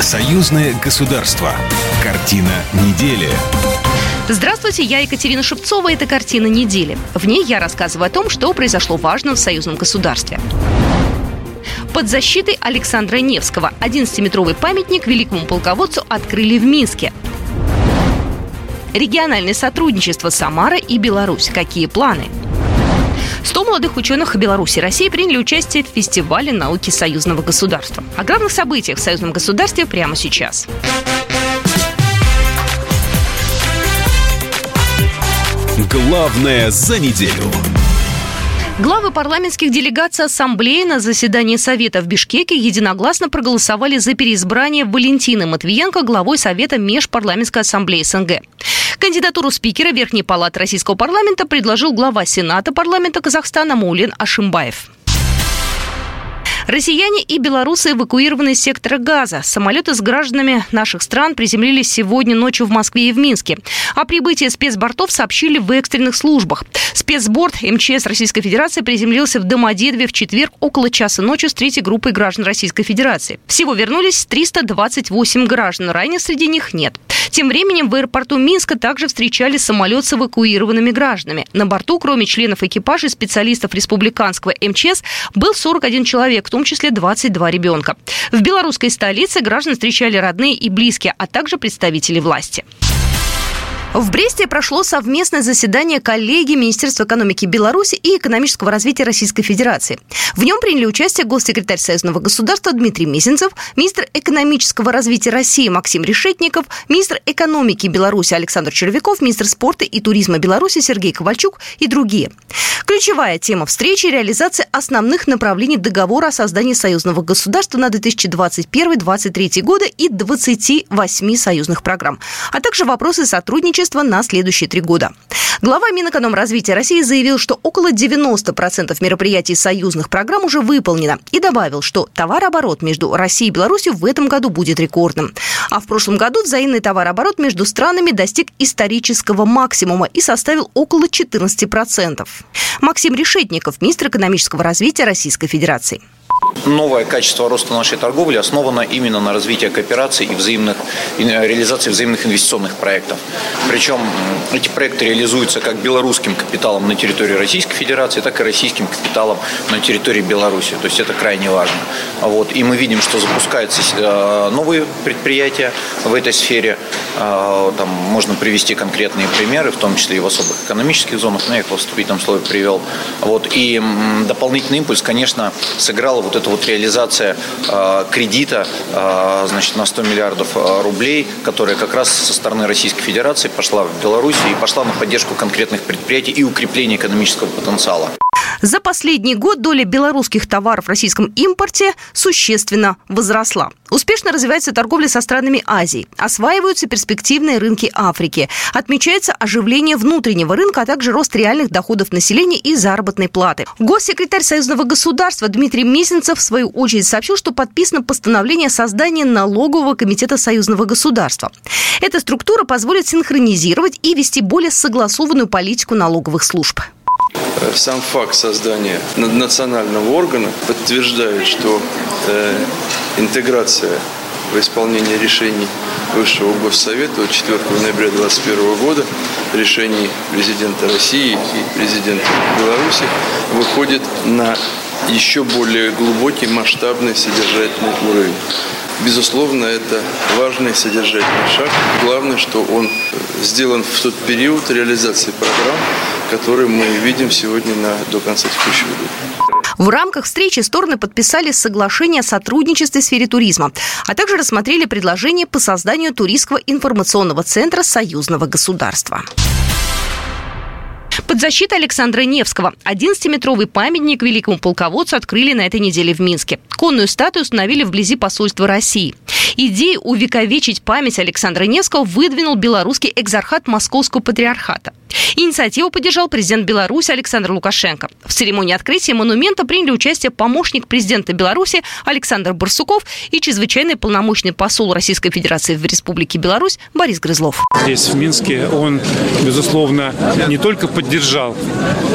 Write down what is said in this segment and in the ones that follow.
Союзное государство. Картина недели. Здравствуйте, я Екатерина Шевцова. Это «Картина недели». В ней я рассказываю о том, что произошло важно в союзном государстве. Под защитой Александра Невского 11-метровый памятник великому полководцу открыли в Минске. Региональное сотрудничество Самара и Беларусь. Какие планы? 100 молодых ученых Беларуси и России приняли участие в фестивале науки союзного государства. О главных событиях в союзном государстве прямо сейчас. Главное за неделю. Главы парламентских делегаций Ассамблеи на заседании Совета в Бишкеке единогласно проголосовали за переизбрание Валентины Матвиенко главой Совета Межпарламентской ассамблеи СНГ. Кандидатуру спикера Верхней палаты Российского парламента предложил глава Сената парламента Казахстана Маулен Ашимбаев. Россияне и белорусы эвакуированы из сектора газа. Самолеты с гражданами наших стран приземлились сегодня ночью в Москве и в Минске. О прибытии спецбортов сообщили в экстренных службах. Спецборд МЧС Российской Федерации приземлился в Домодедове в четверг около часа ночи с третьей группой граждан Российской Федерации. Всего вернулись 328 граждан, ранее среди них нет. Тем временем в аэропорту Минска также встречали самолет с эвакуированными гражданами. На борту, кроме членов экипажа и специалистов республиканского МЧС, был 41 человек, в том числе 22 ребенка. В белорусской столице граждан встречали родные и близкие, а также представители власти. В Бресте прошло совместное заседание коллегии Министерства экономики Беларуси и экономического развития Российской Федерации. В нем приняли участие госсекретарь Союзного государства Дмитрий Мизинцев, министр экономического развития России Максим Решетников, министр экономики Беларуси Александр Червяков, министр спорта и туризма Беларуси Сергей Ковальчук и другие. Ключевая тема встречи – реализация основных направлений договора о создании союзного государства на 2021-2023 годы и 28 союзных программ, а также вопросы сотрудничества сотрудничества на следующие три года. Глава Минэкономразвития России заявил, что около 90% мероприятий союзных программ уже выполнено и добавил, что товарооборот между Россией и Беларусью в этом году будет рекордным. А в прошлом году взаимный товарооборот между странами достиг исторического максимума и составил около 14%. Максим Решетников, министр экономического развития Российской Федерации. Новое качество роста нашей торговли основано именно на развитии кооперации и взаимных, реализации взаимных инвестиционных проектов. Причем эти проекты реализуются как белорусским капиталом на территории Российской Федерации, так и российским капиталом на территории Беларуси. То есть это крайне важно. Вот. И мы видим, что запускаются э, новые предприятия в этой сфере. Э, там можно привести конкретные примеры, в том числе и в особых экономических зонах. Но я их в вступительном слове привел. Вот. И дополнительный импульс, конечно, сыграла вот эта вот реализация э, кредита э, значит, на 100 миллиардов рублей, которая как раз со стороны Российской Федерации пошла в Беларусь и пошла на поддержку конкретных предприятий и укрепление экономического потенциала. За последний год доля белорусских товаров в российском импорте существенно возросла. Успешно развивается торговля со странами Азии. Осваиваются перспективные рынки Африки. Отмечается оживление внутреннего рынка, а также рост реальных доходов населения и заработной платы. Госсекретарь Союзного государства Дмитрий Месенцев в свою очередь сообщил, что подписано постановление о создании налогового комитета Союзного государства. Эта структура позволит синхронизировать и вести более согласованную политику налоговых служб. Э, сам факт создания национального органа подтверждает, что э, интеграция в исполнении решений Высшего Госсовета от 4 ноября 2021 года, решений президента России и президента Беларуси, выходит на еще более глубокий, масштабный, содержательный уровень. Безусловно, это важный содержательный шаг. Главное, что он сделан в тот период реализации программ, который мы видим сегодня на, до конца текущего года. В рамках встречи стороны подписали соглашение о сотрудничестве в сфере туризма, а также рассмотрели предложение по созданию туристского информационного центра союзного государства. Под защитой Александра Невского 11-метровый памятник великому полководцу открыли на этой неделе в Минске. Конную статую установили вблизи посольства России. Идею увековечить память Александра Невского выдвинул белорусский экзархат Московского патриархата. Инициативу поддержал президент Беларуси Александр Лукашенко. В церемонии открытия монумента приняли участие помощник президента Беларуси Александр Барсуков и чрезвычайный полномочный посол Российской Федерации в Республике Беларусь Борис Грызлов. Здесь, в Минске, он, безусловно, не только поддержал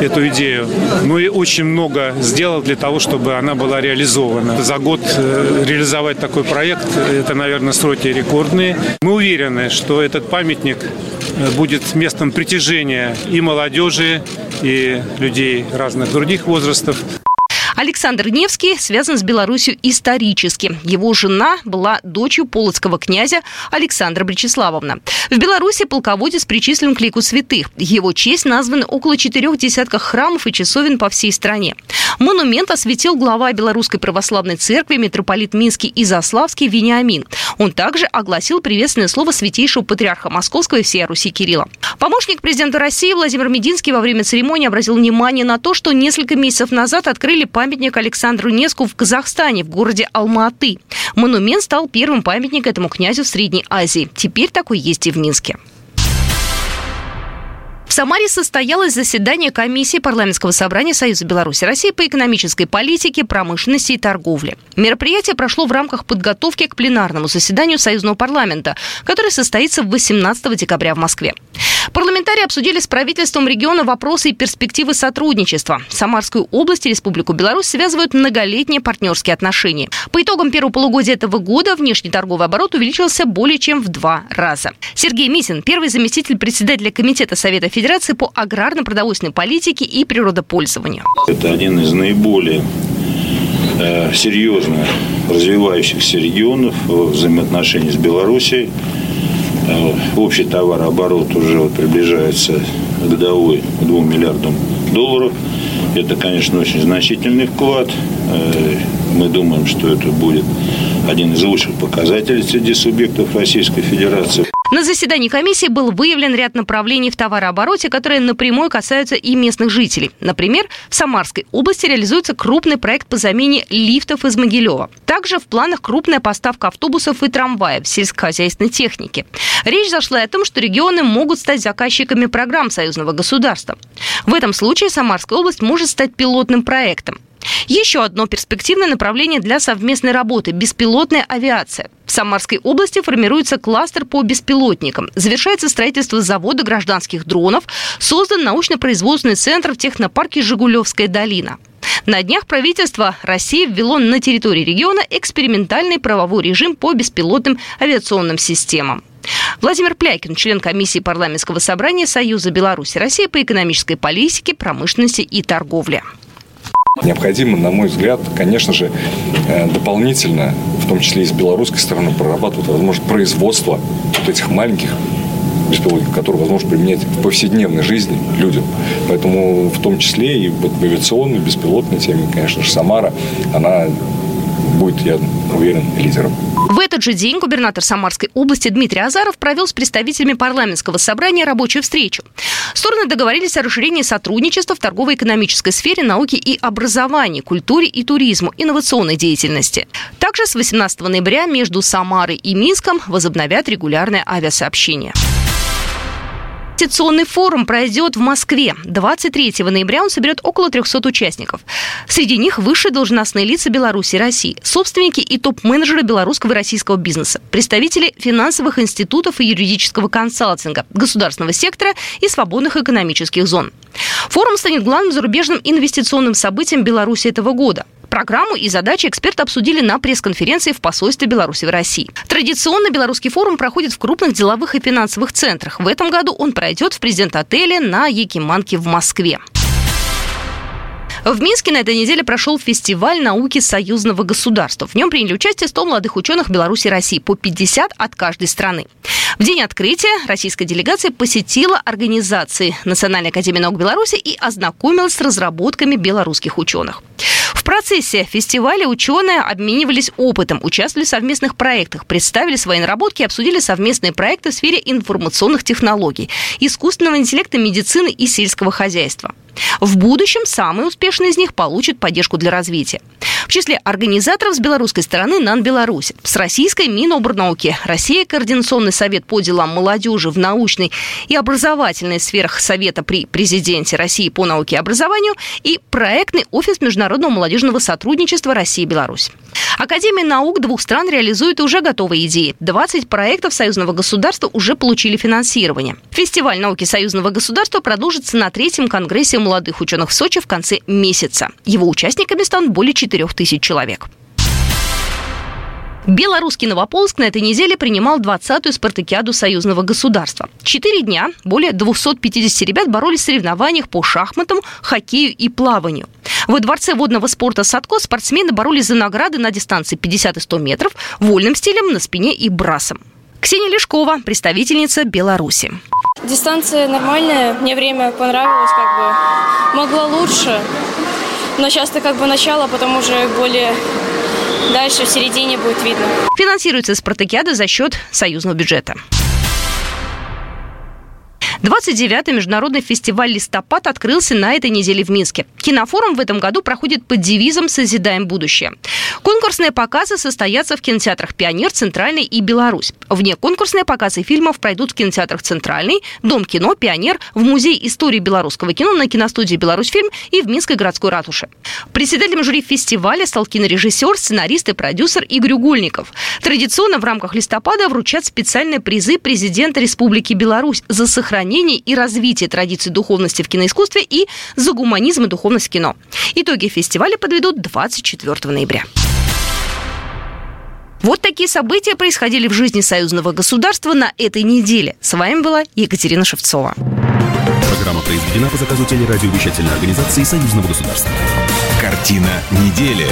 эту идею, но и очень много сделал для того, чтобы она была реализована. За год э, реализовать такой проект – это, наверное, сроки рекордные. Мы уверены, что этот памятник э, будет местом притяжения и молодежи, и людей разных других возрастов. Александр Невский связан с Беларусью исторически. Его жена была дочерью полоцкого князя Александра Бречеславовна. В Беларуси полководец причислен к лику святых. Его честь названы около четырех десятков храмов и часовен по всей стране. Монумент осветил глава Белорусской православной церкви митрополит Минский и Заславский Вениамин. Он также огласил приветственное слово святейшего патриарха Московского и всей Руси Кирилла. Помощник президента России Владимир Мединский во время церемонии обратил внимание на то, что несколько месяцев назад открыли памятник памятник Александру Неску в Казахстане, в городе Алматы. Монумент стал первым памятником этому князю в Средней Азии. Теперь такой есть и в Минске. В Самаре состоялось заседание комиссии парламентского собрания Союза Беларуси России по экономической политике, промышленности и торговле. Мероприятие прошло в рамках подготовки к пленарному заседанию Союзного парламента, которое состоится 18 декабря в Москве. Парламентарии обсудили с правительством региона вопросы и перспективы сотрудничества. Самарскую область и Республику Беларусь связывают многолетние партнерские отношения. По итогам первого полугодия этого года внешний торговый оборот увеличился более чем в два раза. Сергей Митин, первый заместитель председателя Комитета Совета Федерации по аграрно-продовольственной политике и природопользованию. Это один из наиболее э, серьезно развивающихся регионов в взаимоотношении с Белоруссией. Э, общий товарооборот уже вот приближается годовой к 2 миллиардам долларов. Это, конечно, очень значительный вклад. Э, мы думаем, что это будет один из лучших показателей среди субъектов Российской Федерации. На заседании комиссии был выявлен ряд направлений в товарообороте, которые напрямую касаются и местных жителей. Например, в Самарской области реализуется крупный проект по замене лифтов из Могилева. Также в планах крупная поставка автобусов и трамваев сельскохозяйственной техники. Речь зашла о том, что регионы могут стать заказчиками программ союзного государства. В этом случае Самарская область может стать пилотным проектом. Еще одно перспективное направление для совместной работы – беспилотная авиация. В Самарской области формируется кластер по беспилотникам. Завершается строительство завода гражданских дронов. Создан научно-производственный центр в технопарке «Жигулевская долина». На днях правительство России ввело на территории региона экспериментальный правовой режим по беспилотным авиационным системам. Владимир Плякин, член комиссии парламентского собрания Союза Беларуси России по экономической политике, промышленности и торговле. Необходимо, на мой взгляд, конечно же, э, дополнительно, в том числе и с белорусской стороны, прорабатывать возможность производства вот этих маленьких беспилотников, которые возможно применять в повседневной жизни людям. Поэтому в том числе и вот в авиационной, беспилотной теме, конечно же, Самара, она будет, я уверен, лидером. В этот же день губернатор Самарской области Дмитрий Азаров провел с представителями парламентского собрания рабочую встречу. Стороны договорились о расширении сотрудничества в торгово-экономической сфере, науки и образовании, культуре и туризму, инновационной деятельности. Также с 18 ноября между Самарой и Минском возобновят регулярное авиасообщение. Инвестиционный форум пройдет в Москве. 23 ноября он соберет около 300 участников. Среди них высшие должностные лица Беларуси и России, собственники и топ-менеджеры белорусского и российского бизнеса, представители финансовых институтов и юридического консалтинга, государственного сектора и свободных экономических зон. Форум станет главным зарубежным инвестиционным событием Беларуси этого года. Программу и задачи эксперты обсудили на пресс-конференции в посольстве Беларуси в России. Традиционно Белорусский форум проходит в крупных деловых и финансовых центрах. В этом году он пройдет в президент-отеле на Якиманке в Москве. В Минске на этой неделе прошел фестиваль науки союзного государства. В нем приняли участие 100 молодых ученых Беларуси и России, по 50 от каждой страны. В день открытия российская делегация посетила организации Национальной академии наук Беларуси и ознакомилась с разработками белорусских ученых. В процессе фестиваля ученые обменивались опытом, участвовали в совместных проектах, представили свои наработки и обсудили совместные проекты в сфере информационных технологий, искусственного интеллекта, медицины и сельского хозяйства. В будущем самые успешные из них получат поддержку для развития. В числе организаторов с белорусской стороны НАН Беларусь. С российской Минобрнауки, Россия Координационный совет по делам молодежи в научной и образовательной сферах Совета при президенте России по науке и образованию и проектный офис международного молодежного сотрудничества России и Беларусь. Академия наук двух стран реализует уже готовые идеи. 20 проектов союзного государства уже получили финансирование. Фестиваль науки союзного государства продолжится на третьем конгрессе молодых ученых в Сочи в конце месяца. Его участниками станут более 4 тысяч человек. Белорусский Новополск на этой неделе принимал 20-ю спартакиаду союзного государства. Четыре дня более 250 ребят боролись в соревнованиях по шахматам, хоккею и плаванию. Во дворце водного спорта «Садко» спортсмены боролись за награды на дистанции 50 и 100 метров, вольным стилем на спине и брасом. Ксения Лешкова, представительница Беларуси. Дистанция нормальная, мне время понравилось, как бы могла лучше, но сейчас это как бы начало, потом уже более дальше в середине будет видно. Финансируется спартакиада за счет союзного бюджета. 29-й международный фестиваль «Листопад» открылся на этой неделе в Минске. Кинофорум в этом году проходит под девизом «Созидаем будущее». Конкурсные показы состоятся в кинотеатрах «Пионер», «Центральный» и «Беларусь». Вне конкурсные показы фильмов пройдут в кинотеатрах «Центральный», «Дом кино», «Пионер», в Музее истории белорусского кино на киностудии «Беларусьфильм» и в Минской городской ратуше. Председателем жюри фестиваля стал кинорежиссер, сценарист и продюсер Игорь Угольников. Традиционно в рамках «Листопада» вручат специальные призы президента Республики Беларусь за сохранение и развитие традиций духовности в киноискусстве и за гуманизм и духовность кино. Итоги фестиваля подведут 24 ноября. Вот такие события происходили в жизни союзного государства на этой неделе. С вами была Екатерина Шевцова. Программа произведена по заказу телерадиовещательной организации Союзного государства. Картина недели.